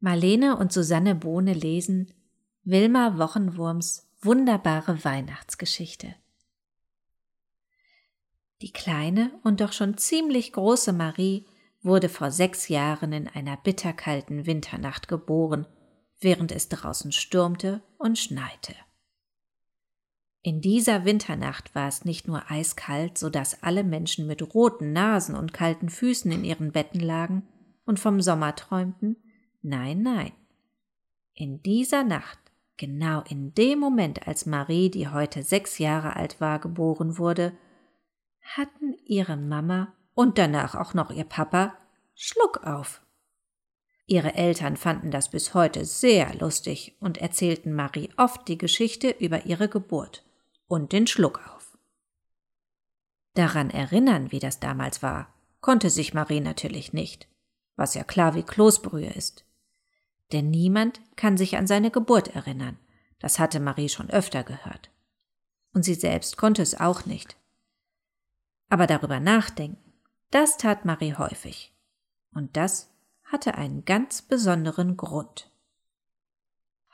Marlene und Susanne Bohne lesen Wilma Wochenwurms wunderbare Weihnachtsgeschichte. Die kleine und doch schon ziemlich große Marie wurde vor sechs Jahren in einer bitterkalten Winternacht geboren, während es draußen stürmte und schneite. In dieser Winternacht war es nicht nur eiskalt, so dass alle Menschen mit roten Nasen und kalten Füßen in ihren Betten lagen und vom Sommer träumten, nein, nein. In dieser Nacht, genau in dem Moment, als Marie, die heute sechs Jahre alt war, geboren wurde, hatten ihre Mama und danach auch noch ihr Papa Schluck auf. Ihre Eltern fanden das bis heute sehr lustig und erzählten Marie oft die Geschichte über ihre Geburt und den Schluck auf. Daran erinnern, wie das damals war, konnte sich Marie natürlich nicht, was ja klar wie Kloßbrühe ist. Denn niemand kann sich an seine Geburt erinnern, das hatte Marie schon öfter gehört. Und sie selbst konnte es auch nicht. Aber darüber nachdenken, das tat Marie häufig. Und das hatte einen ganz besonderen Grund.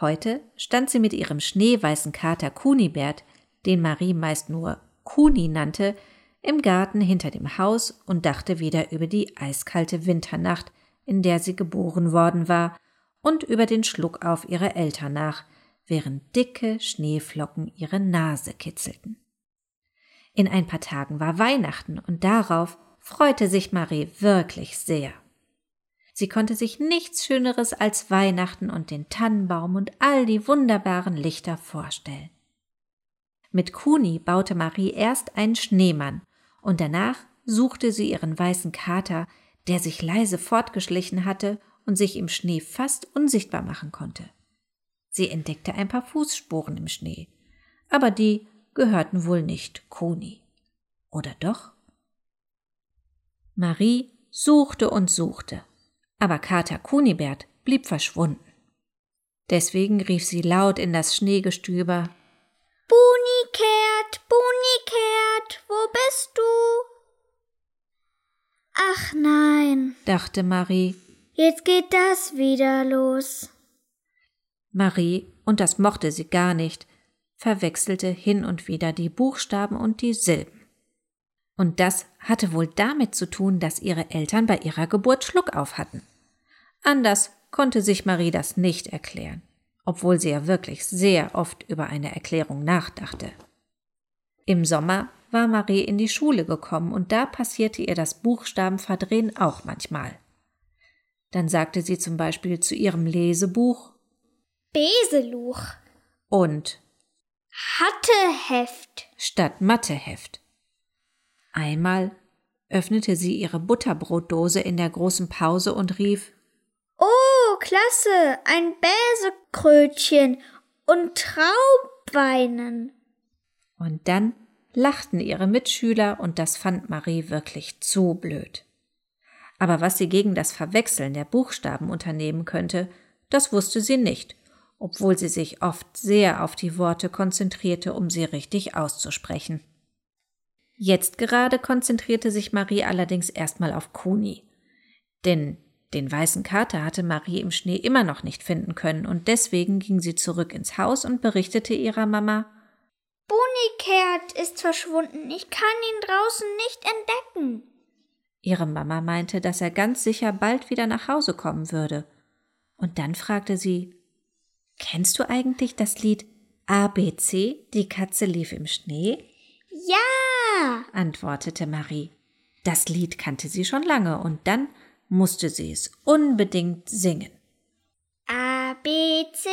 Heute stand sie mit ihrem schneeweißen Kater Kunibert, den Marie meist nur Kuni nannte, im Garten hinter dem Haus und dachte wieder über die eiskalte Winternacht, in der sie geboren worden war, und über den Schluck auf ihre Eltern nach, während dicke Schneeflocken ihre Nase kitzelten. In ein paar Tagen war Weihnachten und darauf freute sich Marie wirklich sehr. Sie konnte sich nichts Schöneres als Weihnachten und den Tannenbaum und all die wunderbaren Lichter vorstellen. Mit Kuni baute Marie erst einen Schneemann und danach suchte sie ihren weißen Kater, der sich leise fortgeschlichen hatte und sich im Schnee fast unsichtbar machen konnte. Sie entdeckte ein paar Fußspuren im Schnee, aber die gehörten wohl nicht Kuni. Oder doch? Marie suchte und suchte, aber Kater Kunibert blieb verschwunden. Deswegen rief sie laut in das Schneegestöber Bunikert, Bunikert, wo bist du? Ach nein, dachte Marie, jetzt geht das wieder los. Marie, und das mochte sie gar nicht, verwechselte hin und wieder die Buchstaben und die Silben. Und das hatte wohl damit zu tun, dass ihre Eltern bei ihrer Geburt Schluck auf hatten. Anders konnte sich Marie das nicht erklären, obwohl sie ja wirklich sehr oft über eine Erklärung nachdachte. Im Sommer war Marie in die Schule gekommen und da passierte ihr das Buchstabenverdrehen auch manchmal. Dann sagte sie zum Beispiel zu ihrem Lesebuch Beseluch und Hatteheft statt Matheheft. Einmal öffnete sie ihre Butterbrotdose in der großen Pause und rief Oh, klasse, ein Bäsekrötchen und Traubweinen. Und dann lachten ihre Mitschüler und das fand Marie wirklich zu blöd. Aber was sie gegen das Verwechseln der Buchstaben unternehmen könnte, das wusste sie nicht obwohl sie sich oft sehr auf die Worte konzentrierte, um sie richtig auszusprechen. Jetzt gerade konzentrierte sich Marie allerdings erstmal auf Kuni. Denn den weißen Kater hatte Marie im Schnee immer noch nicht finden können und deswegen ging sie zurück ins Haus und berichtete ihrer Mama Bunikert ist verschwunden. Ich kann ihn draußen nicht entdecken. Ihre Mama meinte, dass er ganz sicher bald wieder nach Hause kommen würde. Und dann fragte sie Kennst du eigentlich das Lied ABC, die Katze lief im Schnee? Ja, antwortete Marie. Das Lied kannte sie schon lange und dann musste sie es unbedingt singen. ABC,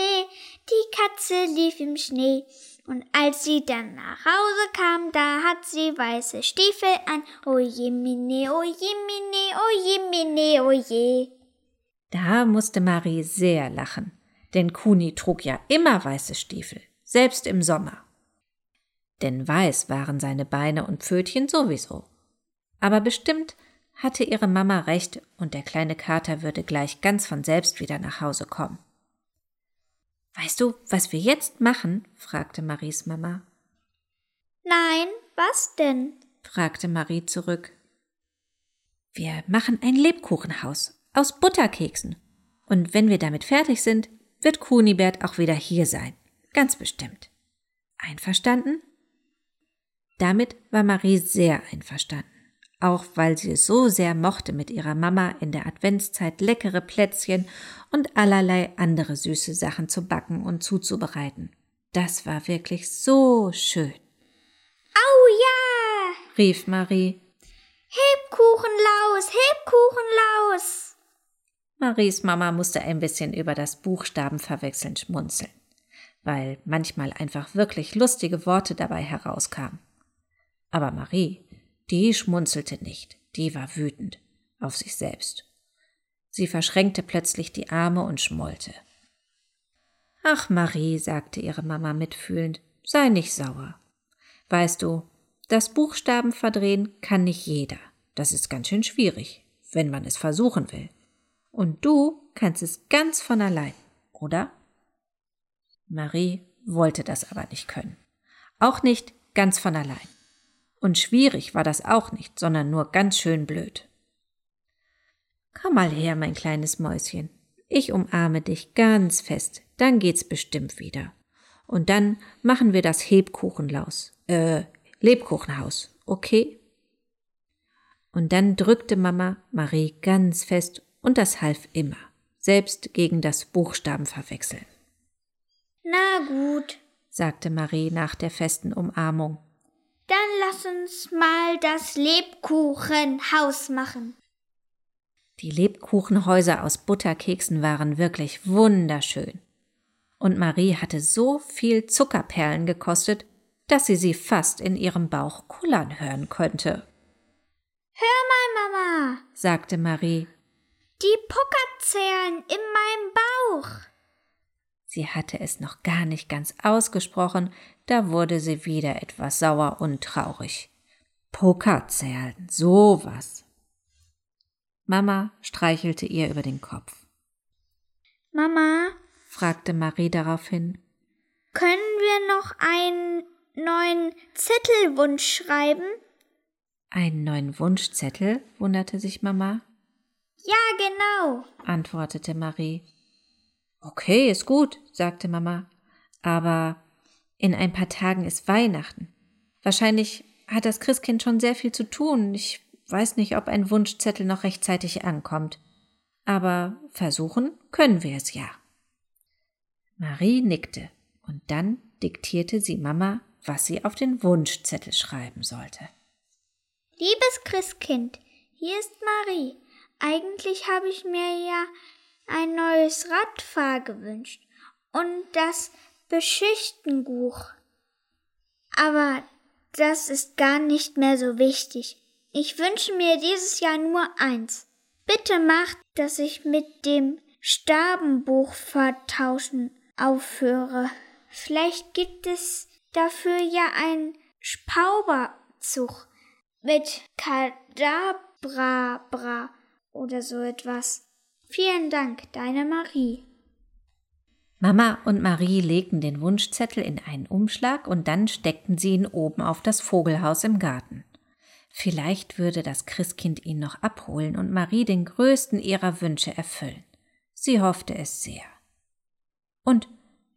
die Katze lief im Schnee. Und als sie dann nach Hause kam, da hat sie weiße Stiefel an. Oje mine, oje mine, oje mine, oje. Da musste Marie sehr lachen denn Kuni trug ja immer weiße Stiefel, selbst im Sommer. Denn weiß waren seine Beine und Pfötchen sowieso. Aber bestimmt hatte ihre Mama recht und der kleine Kater würde gleich ganz von selbst wieder nach Hause kommen. Weißt du, was wir jetzt machen? fragte Maries Mama. Nein, was denn? fragte Marie zurück. Wir machen ein Lebkuchenhaus aus Butterkeksen Und wenn wir damit fertig sind, wird Kunibert auch wieder hier sein. Ganz bestimmt. Einverstanden? Damit war Marie sehr einverstanden, auch weil sie es so sehr mochte, mit ihrer Mama in der Adventszeit leckere Plätzchen und allerlei andere süße Sachen zu backen und zuzubereiten. Das war wirklich so schön. Au ja! rief Marie. Hebkuchenlaus, Hebkuchenlaus! Maries Mama musste ein bisschen über das Buchstabenverwechseln schmunzeln, weil manchmal einfach wirklich lustige Worte dabei herauskamen. Aber Marie, die schmunzelte nicht, die war wütend auf sich selbst. Sie verschränkte plötzlich die Arme und schmollte. Ach, Marie, sagte ihre Mama mitfühlend, sei nicht sauer. Weißt du, das Buchstaben verdrehen kann nicht jeder. Das ist ganz schön schwierig, wenn man es versuchen will. Und du kannst es ganz von allein, oder? Marie wollte das aber nicht können. Auch nicht ganz von allein. Und schwierig war das auch nicht, sondern nur ganz schön blöd. Komm mal her, mein kleines Mäuschen. Ich umarme dich ganz fest, dann geht's bestimmt wieder. Und dann machen wir das Hebkuchenlaus, äh, Lebkuchenhaus, okay? Und dann drückte Mama Marie ganz fest und das half immer, selbst gegen das Buchstabenverwechseln. Na gut, sagte Marie nach der festen Umarmung. Lass uns mal das Lebkuchenhaus machen. Die Lebkuchenhäuser aus Butterkeksen waren wirklich wunderschön. Und Marie hatte so viel Zuckerperlen gekostet, dass sie sie fast in ihrem Bauch kullern hören konnte. Hör mal, Mama, sagte Marie. Die Puckerzählen in meinem Bauch. Sie hatte es noch gar nicht ganz ausgesprochen, da wurde sie wieder etwas sauer und traurig. Pokerzählen, sowas. Mama streichelte ihr über den Kopf. Mama, fragte Marie daraufhin, können wir noch einen neuen Zettelwunsch schreiben? Einen neuen Wunschzettel? wunderte sich Mama. Ja, genau, antwortete Marie. Okay, ist gut, sagte Mama. Aber in ein paar Tagen ist Weihnachten. Wahrscheinlich hat das Christkind schon sehr viel zu tun. Ich weiß nicht, ob ein Wunschzettel noch rechtzeitig ankommt. Aber versuchen können wir es ja. Marie nickte und dann diktierte sie Mama, was sie auf den Wunschzettel schreiben sollte. Liebes Christkind, hier ist Marie. Eigentlich habe ich mir ja ein neues Radfahr gewünscht und das Beschichtenbuch. Aber das ist gar nicht mehr so wichtig. Ich wünsche mir dieses Jahr nur eins. Bitte macht, dass ich mit dem Stabenbuch vertauschen aufhöre. Vielleicht gibt es dafür ja einen Spauberzug mit Kadabrabra oder so etwas. Vielen Dank, deine Marie. Mama und Marie legten den Wunschzettel in einen Umschlag und dann steckten sie ihn oben auf das Vogelhaus im Garten. Vielleicht würde das Christkind ihn noch abholen und Marie den größten ihrer Wünsche erfüllen. Sie hoffte es sehr. Und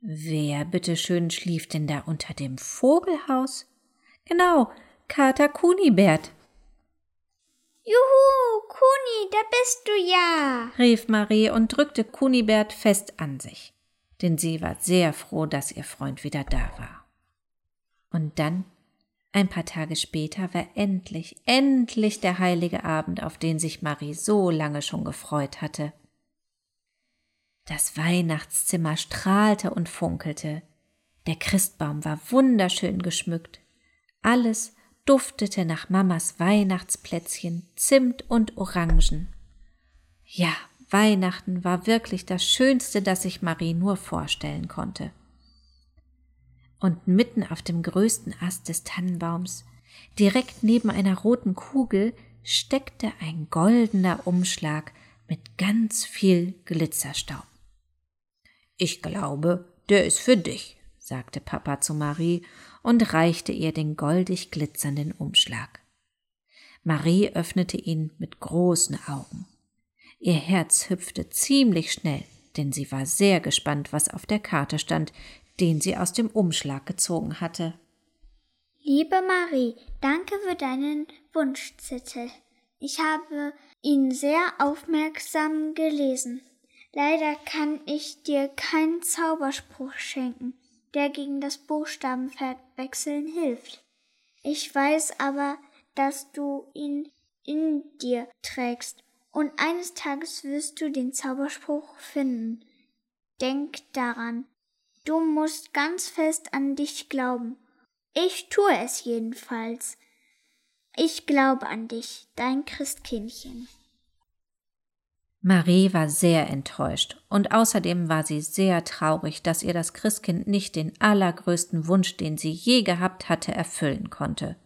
wer bitteschön schlief denn da unter dem Vogelhaus? Genau, Kater Kunibert. Juhu, Kuni, da bist du ja, rief Marie und drückte Kunibert fest an sich, denn sie war sehr froh, dass ihr Freund wieder da war. Und dann, ein paar Tage später, war endlich, endlich der heilige Abend, auf den sich Marie so lange schon gefreut hatte. Das Weihnachtszimmer strahlte und funkelte, der Christbaum war wunderschön geschmückt, alles duftete nach Mamas Weihnachtsplätzchen, Zimt und Orangen. Ja, Weihnachten war wirklich das Schönste, das sich Marie nur vorstellen konnte. Und mitten auf dem größten Ast des Tannenbaums, direkt neben einer roten Kugel, steckte ein goldener Umschlag mit ganz viel Glitzerstaub. Ich glaube, der ist für dich, sagte Papa zu Marie und reichte ihr den goldig glitzernden Umschlag. Marie öffnete ihn mit großen Augen. Ihr Herz hüpfte ziemlich schnell, denn sie war sehr gespannt, was auf der Karte stand, den sie aus dem Umschlag gezogen hatte. Liebe Marie, danke für deinen Wunschzettel. Ich habe ihn sehr aufmerksam gelesen. Leider kann ich dir keinen Zauberspruch schenken, der gegen das Buchstabenverwechseln hilft. Ich weiß aber, dass du ihn in dir trägst, und eines Tages wirst du den Zauberspruch finden. Denk daran, du musst ganz fest an dich glauben. Ich tue es jedenfalls. Ich glaube an dich, dein Christkindchen. Marie war sehr enttäuscht und außerdem war sie sehr traurig, dass ihr das Christkind nicht den allergrößten Wunsch, den sie je gehabt hatte, erfüllen konnte.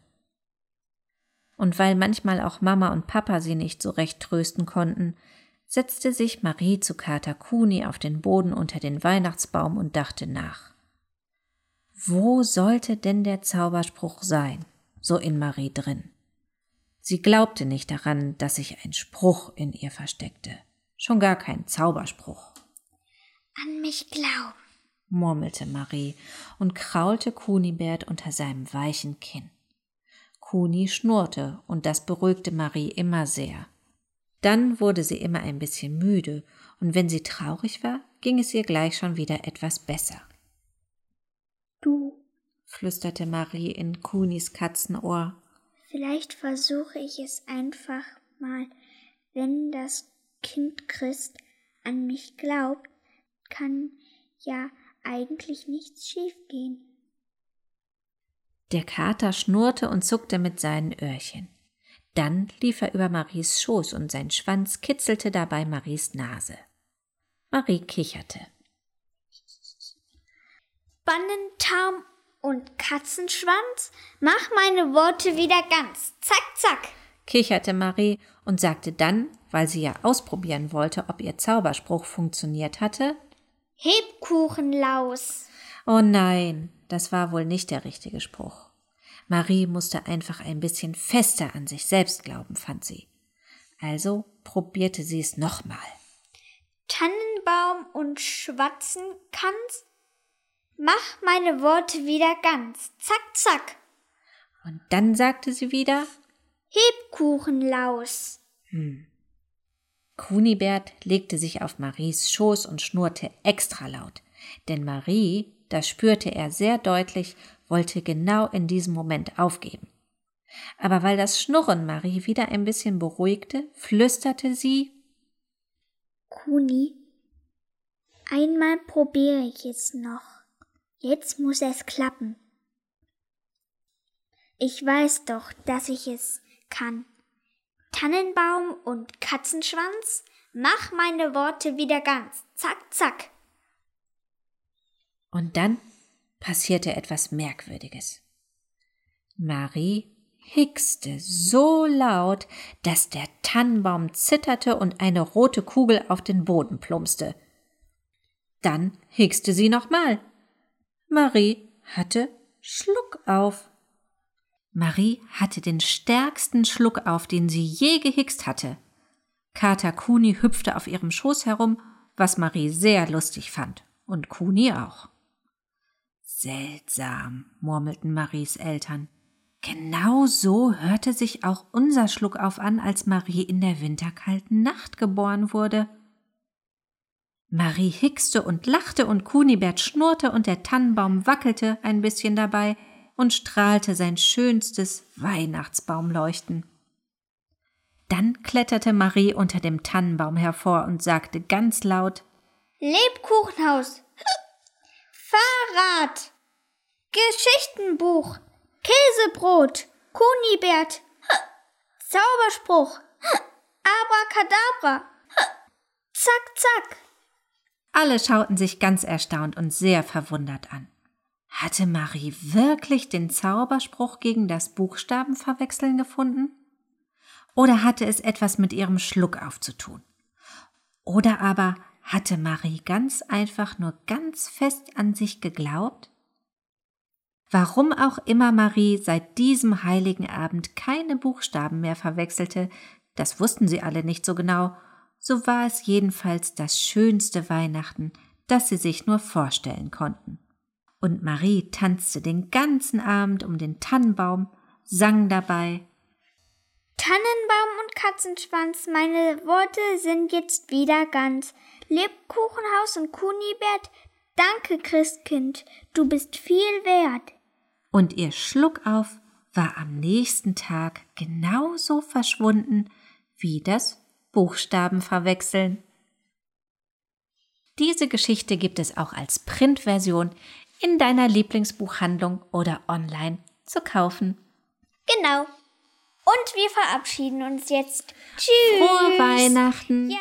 Und weil manchmal auch Mama und Papa sie nicht so recht trösten konnten, setzte sich Marie zu Kater Kuni auf den Boden unter den Weihnachtsbaum und dachte nach. Wo sollte denn der Zauberspruch sein, so in Marie drin? Sie glaubte nicht daran, dass sich ein Spruch in ihr versteckte, schon gar kein Zauberspruch. An mich glauben, murmelte Marie und kraulte Kunibert unter seinem weichen Kinn. Kuni schnurrte, und das beruhigte Marie immer sehr. Dann wurde sie immer ein bisschen müde, und wenn sie traurig war, ging es ihr gleich schon wieder etwas besser. Du, flüsterte Marie in Kunis Katzenohr, Vielleicht versuche ich es einfach mal. Wenn das Kind Christ an mich glaubt, kann ja eigentlich nichts schiefgehen. Der Kater schnurrte und zuckte mit seinen Öhrchen. Dann lief er über Maries Schoß und sein Schwanz kitzelte dabei Maries Nase. Marie kicherte. Bannentarm und Katzenschwanz? Mach meine Worte wieder ganz. Zack, zack. kicherte Marie und sagte dann, weil sie ja ausprobieren wollte, ob ihr Zauberspruch funktioniert hatte, Hebkuchenlaus. Oh nein, das war wohl nicht der richtige Spruch. Marie musste einfach ein bisschen fester an sich selbst glauben, fand sie. Also probierte sie es nochmal. Tannenbaum und schwatzen kannst, Mach meine Worte wieder ganz. Zack, zack. Und dann sagte sie wieder Hebkuchenlaus. Hm. Kunibert legte sich auf Maries Schoß und schnurrte extra laut, denn Marie, das spürte er sehr deutlich, wollte genau in diesem Moment aufgeben. Aber weil das Schnurren Marie wieder ein bisschen beruhigte, flüsterte sie Kuni, einmal probiere ich es noch. Jetzt muss es klappen. Ich weiß doch, dass ich es kann. Tannenbaum und Katzenschwanz, mach meine Worte wieder ganz. Zack, zack. Und dann passierte etwas Merkwürdiges. Marie hickste so laut, dass der Tannenbaum zitterte und eine rote Kugel auf den Boden plumpste. Dann hickste sie nochmal Marie hatte Schluck auf. Marie hatte den stärksten Schluck auf, den sie je gehickst hatte. Kater Kuni hüpfte auf ihrem Schoß herum, was Marie sehr lustig fand, und Kuni auch. Seltsam, murmelten Maries Eltern. Genau so hörte sich auch unser Schluckauf an, als Marie in der winterkalten Nacht geboren wurde. Marie hickste und lachte und Kunibert schnurrte und der Tannenbaum wackelte ein bisschen dabei und strahlte sein schönstes Weihnachtsbaumleuchten. Dann kletterte Marie unter dem Tannenbaum hervor und sagte ganz laut Lebkuchenhaus, Fahrrad, Geschichtenbuch, Käsebrot, Kunibert, Zauberspruch, Abracadabra, zack, zack. Alle schauten sich ganz erstaunt und sehr verwundert an. Hatte Marie wirklich den Zauberspruch gegen das Buchstabenverwechseln gefunden? Oder hatte es etwas mit ihrem Schluck aufzutun? Oder aber hatte Marie ganz einfach nur ganz fest an sich geglaubt? Warum auch immer Marie seit diesem heiligen Abend keine Buchstaben mehr verwechselte, das wussten sie alle nicht so genau, so war es jedenfalls das schönste Weihnachten, das sie sich nur vorstellen konnten. Und Marie tanzte den ganzen Abend um den Tannenbaum, sang dabei Tannenbaum und Katzenschwanz, meine Worte sind jetzt wieder ganz. Lebkuchenhaus und Kunibert, danke Christkind, du bist viel wert. Und ihr Schluckauf war am nächsten Tag genauso verschwunden wie das Buchstabenverwechseln. Diese Geschichte gibt es auch als Printversion in deiner Lieblingsbuchhandlung oder online zu kaufen. Genau. Und wir verabschieden uns jetzt. Tschüss. Frohe Weihnachten. Ja.